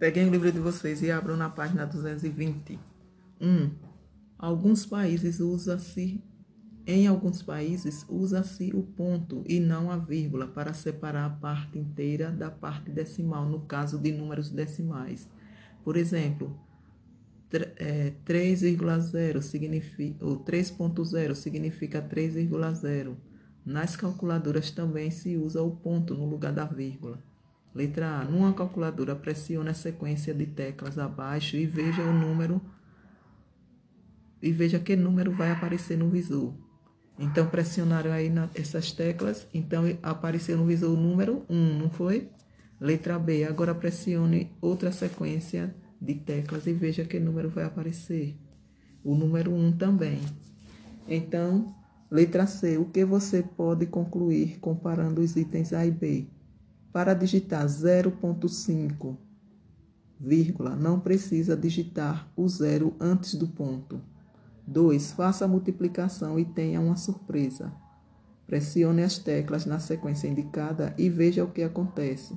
Peguem o livro de vocês e abram na página 220. 1. Um, alguns países usa-se em alguns países usa-se o ponto e não a vírgula para separar a parte inteira da parte decimal no caso de números decimais. Por exemplo, 3,0 é, significa ou 3.0 significa 3,0. Nas calculadoras também se usa o ponto no lugar da vírgula. Letra A. Numa calculadora, pressione a sequência de teclas abaixo e veja o número e veja que número vai aparecer no visor. Então, pressionaram aí na, essas teclas, então apareceu no visor o número 1, não foi? Letra B. Agora pressione outra sequência de teclas e veja que número vai aparecer. O número 1 também. Então, letra C. O que você pode concluir comparando os itens A e B? Para digitar 0.5, vírgula, não precisa digitar o zero antes do ponto. 2. Faça a multiplicação e tenha uma surpresa. Pressione as teclas na sequência indicada e veja o que acontece.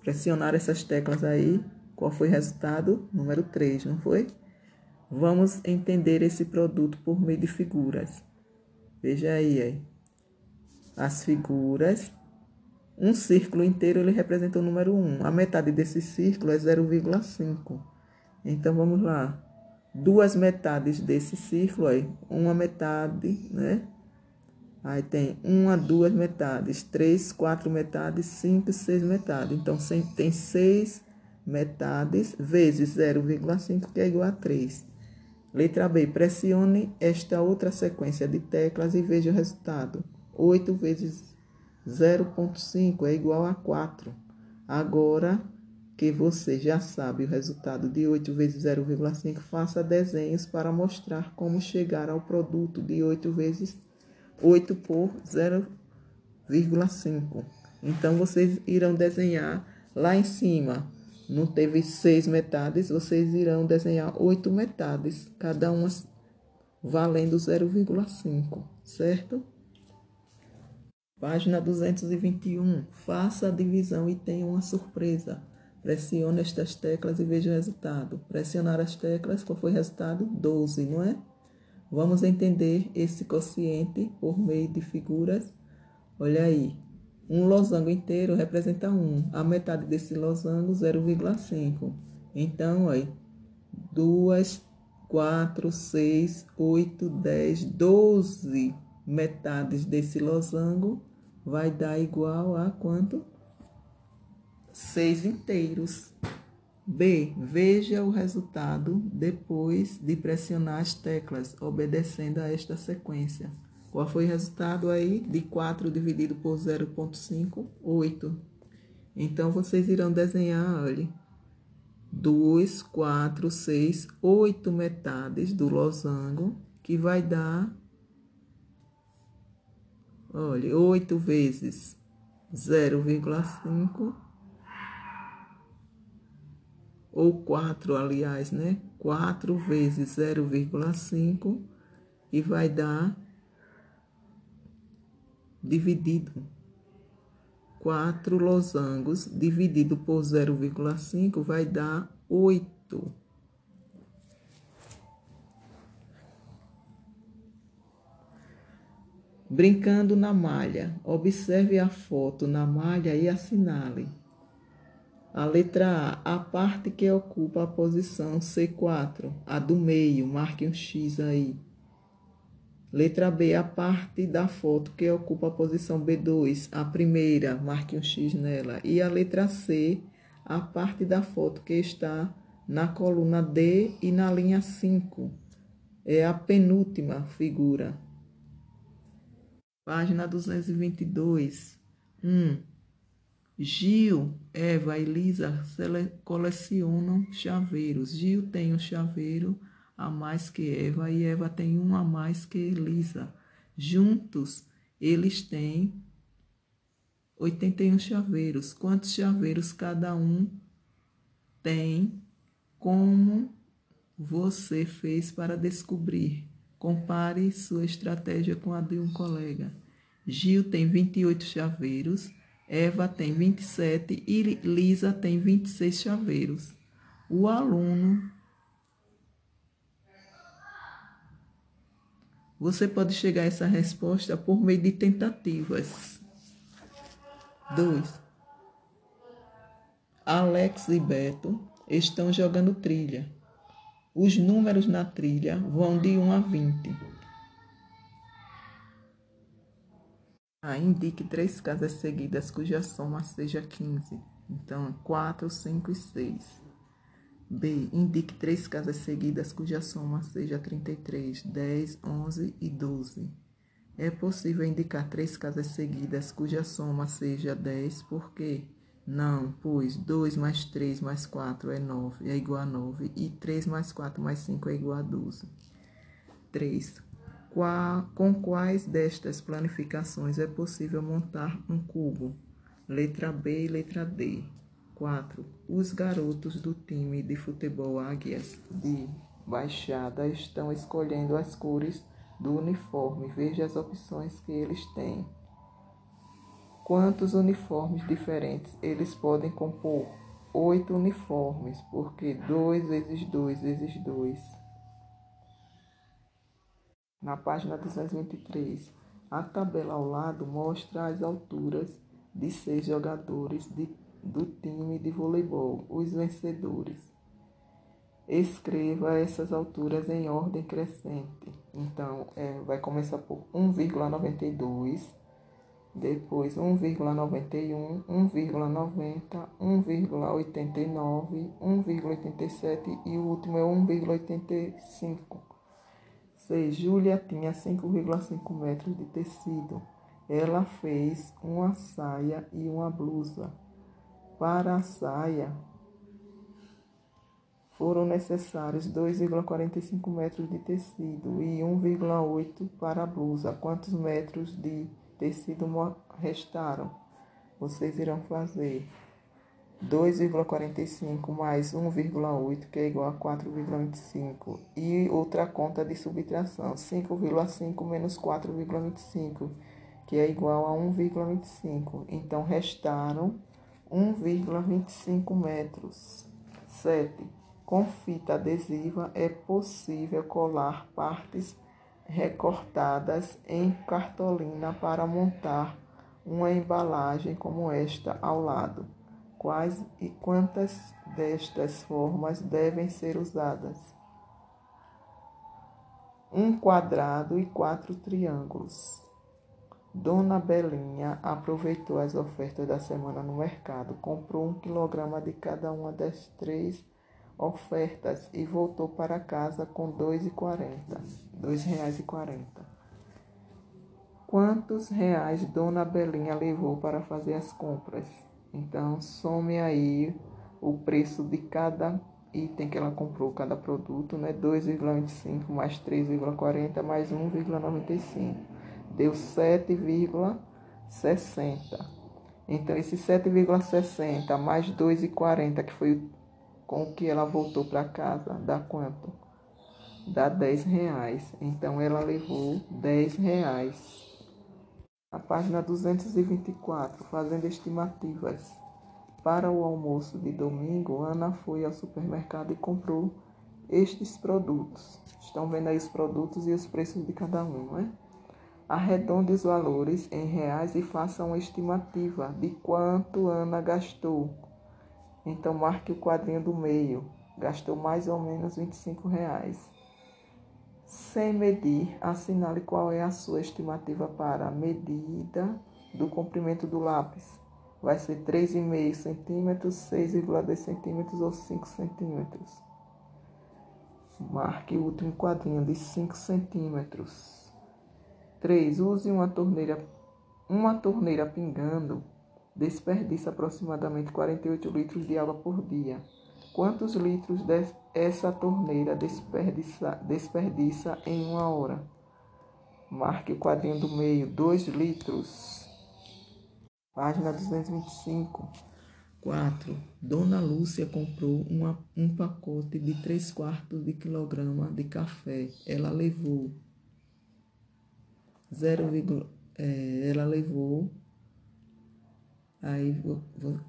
Pressionar essas teclas aí, qual foi o resultado? Número 3, não foi? Vamos entender esse produto por meio de figuras. Veja aí, aí. as figuras um círculo inteiro ele representa o número 1. A metade desse círculo é 0,5. Então vamos lá. Duas metades desse círculo aí, uma metade, né? Aí tem uma, duas metades, três, quatro metades, cinco, seis metades. Então tem seis metades vezes 0,5, que é igual a 3. Letra B. Pressione esta outra sequência de teclas e veja o resultado. 8 vezes 0,5 é igual a 4. Agora que você já sabe o resultado de 8 vezes 0,5, faça desenhos para mostrar como chegar ao produto de 8 vezes 8 por 0,5. Então, vocês irão desenhar lá em cima. Não teve seis metades, vocês irão desenhar oito metades, cada uma valendo 0,5, certo? Página 221. Faça a divisão e tenha uma surpresa. Pressione estas teclas e veja o resultado. Pressionar as teclas, qual foi o resultado? 12, não é? Vamos entender esse quociente por meio de figuras. Olha aí. Um losango inteiro representa 1. A metade desse losango, 0,5. Então, olha. 2, 4, 6, 8, 10, 12 metades desse losango vai dar igual a quanto? Seis inteiros. B. Veja o resultado depois de pressionar as teclas, obedecendo a esta sequência. Qual foi o resultado aí? De 4 dividido por 0,5, 8. Então, vocês irão desenhar, olha, 2, 4, 6, 8 metades do losango, que vai dar Olha, 8 vezes 0,5 ou 4, aliás, né? 4 vezes 0,5 e vai dar dividido 4 losangos dividido por 0,5 vai dar 8. Brincando na malha. Observe a foto na malha e assinale. A letra A, a parte que ocupa a posição C4, a do meio, marque um X aí. Letra B, a parte da foto que ocupa a posição B2, a primeira, marque um X nela. E a letra C, a parte da foto que está na coluna D e na linha 5. É a penúltima figura. Página 222. 1. Um, Gil, Eva e Lisa colecionam chaveiros. Gil tem um chaveiro a mais que Eva e Eva tem um a mais que Lisa. Juntos, eles têm 81 chaveiros. Quantos chaveiros cada um tem? Como você fez para descobrir? Compare sua estratégia com a de um colega. Gil tem 28 chaveiros, Eva tem 27 e Lisa tem 26 chaveiros. O aluno. Você pode chegar a essa resposta por meio de tentativas. 2. Alex e Beto estão jogando trilha. Os números na trilha vão de 1 a 20. A. Indique três casas seguidas cuja soma seja 15. Então, 4, 5 e 6. B. Indique três casas seguidas cuja soma seja 33, 10, 11 e 12. É possível indicar três casas seguidas cuja soma seja 10, por quê? Não, pois 2 mais 3 mais 4 é 9, é igual a 9, e 3 mais 4 mais 5 é igual a 12. 3 com quais destas planificações é possível montar um cubo? Letra B e letra D. 4. Os garotos do time de futebol Águias de Baixada estão escolhendo as cores do uniforme. Veja as opções que eles têm. Quantos uniformes diferentes eles podem compor? Oito uniformes, porque 2 vezes 2 vezes 2 na página 223, a tabela ao lado mostra as alturas de seis jogadores de, do time de voleibol, os vencedores. Escreva essas alturas em ordem crescente. Então, é, vai começar por 1,92, depois 1,91, 1,90, 1,89, 1,87 e o último é 1,85. 6. Júlia tinha 5,5 metros de tecido. Ela fez uma saia e uma blusa. Para a saia, foram necessários 2,45 metros de tecido e 1,8 para a blusa. Quantos metros de tecido restaram? Vocês irão fazer 2,45 mais 1,8, que é igual a 4,25. E outra conta de subtração, 5,5 menos 4,25, que é igual a 1,25. Então, restaram 1,25 metros. 7. Com fita adesiva é possível colar partes recortadas em cartolina para montar uma embalagem como esta ao lado. Quais e quantas destas formas devem ser usadas? Um quadrado e quatro triângulos. Dona Belinha aproveitou as ofertas da semana no mercado, comprou um quilograma de cada uma das três ofertas e voltou para casa com R$ 2,40. R$ 2,40. Quantos reais Dona Belinha levou para fazer as compras? Então, some aí o preço de cada item que ela comprou, cada produto, né? 2,25 mais 3,40 mais 1,95. Deu 7,60. Então, esse 7,60 mais 2,40, que foi com o que ela voltou para casa, dá quanto? Dá 10 reais. Então, ela levou 10 reais. A página 224, fazendo estimativas. Para o almoço de domingo, Ana foi ao supermercado e comprou estes produtos. Estão vendo aí os produtos e os preços de cada um, não é? Arredonde os valores em reais e faça uma estimativa de quanto Ana gastou. Então, marque o quadrinho do meio. Gastou mais ou menos 25 reais. Sem medir, assinale qual é a sua estimativa para a medida do comprimento do lápis. Vai ser 3,5 centímetros, 6,2 centímetros ou 5 centímetros. Marque o último quadrinho de 5 centímetros. 3. Use uma torneira, uma torneira pingando. Desperdiça aproximadamente 48 litros de água por dia. Quantos litros essa torneira desperdiça, desperdiça em uma hora? Marque o quadrinho do meio, 2 litros. Página 225. 4. Dona Lúcia comprou uma, um pacote de 3 quartos de quilograma de café. Ela levou 0, é, ela levou Aí,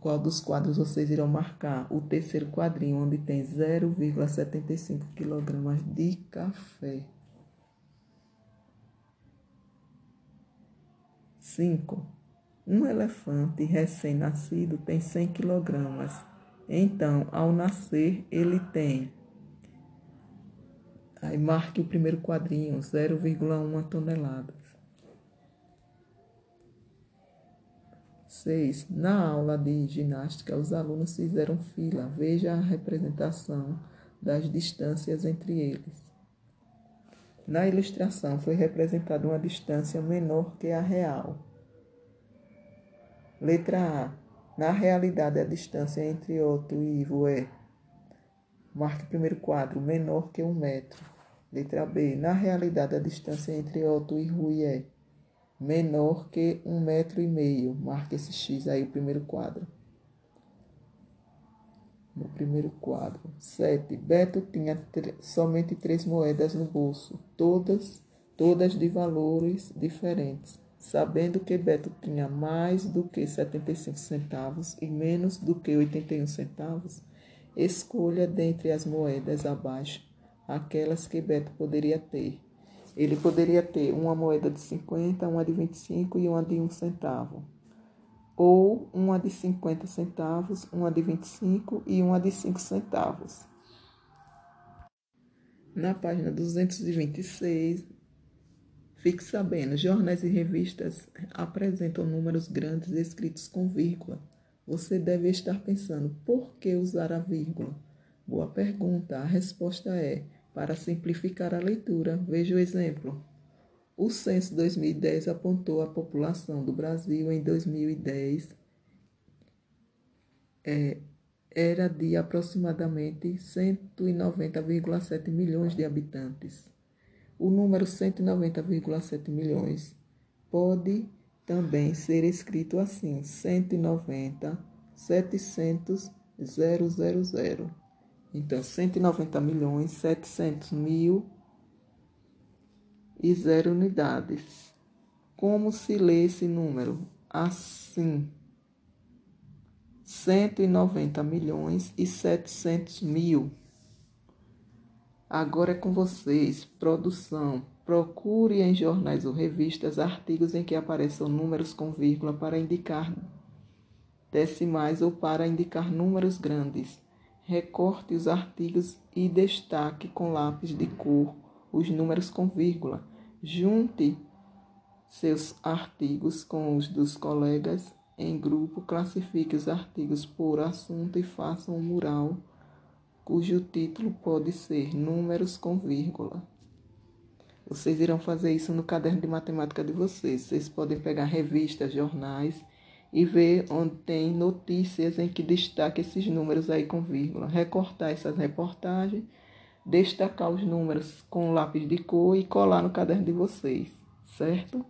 qual dos quadros vocês irão marcar? O terceiro quadrinho, onde tem 0,75 kg de café. 5. Um elefante recém-nascido tem 100 kg. Então, ao nascer, ele tem. Aí marque o primeiro quadrinho, 0,1 toneladas. 6. Na aula de ginástica, os alunos fizeram fila. Veja a representação das distâncias entre eles. Na ilustração foi representada uma distância menor que a real. Letra A. Na realidade, a distância entre Otto e Ivo é. Marque o primeiro quadro, menor que um metro. Letra B. Na realidade, a distância entre Otto e Rui é menor que um metro e meio. Marque esse X aí, o primeiro quadro. No primeiro quadro. 7. Beto tinha somente três moedas no bolso, todas, todas de valores diferentes. Sabendo que Beto tinha mais do que 75 centavos e menos do que 81 centavos, escolha dentre as moedas abaixo aquelas que Beto poderia ter. Ele poderia ter uma moeda de 50, uma de 25 e uma de 1 centavo. Ou uma de 50 centavos, uma de 25 e uma de 5 centavos. Na página 226, fique sabendo, jornais e revistas apresentam números grandes escritos com vírgula. Você deve estar pensando, por que usar a vírgula? Boa pergunta. A resposta é para simplificar a leitura, veja o exemplo. O censo 2010 apontou a população do Brasil em 2010 é, era de aproximadamente 190,7 milhões de habitantes. O número 190,7 milhões pode também ser escrito assim: 190 700 000. Então, 190 milhões 700 mil e zero unidades. Como se lê esse número? Assim. 190 milhões e 700 mil. Agora é com vocês. Produção. Procure em jornais ou revistas artigos em que apareçam números com vírgula para indicar decimais ou para indicar números grandes. Recorte os artigos e destaque com lápis de cor os números com vírgula. Junte seus artigos com os dos colegas em grupo, classifique os artigos por assunto e faça um mural cujo título pode ser Números com vírgula. Vocês irão fazer isso no caderno de matemática de vocês. Vocês podem pegar revistas, jornais e ver onde tem notícias em que destaca esses números aí com vírgula. Recortar essas reportagens, destacar os números com lápis de cor e colar no caderno de vocês, certo?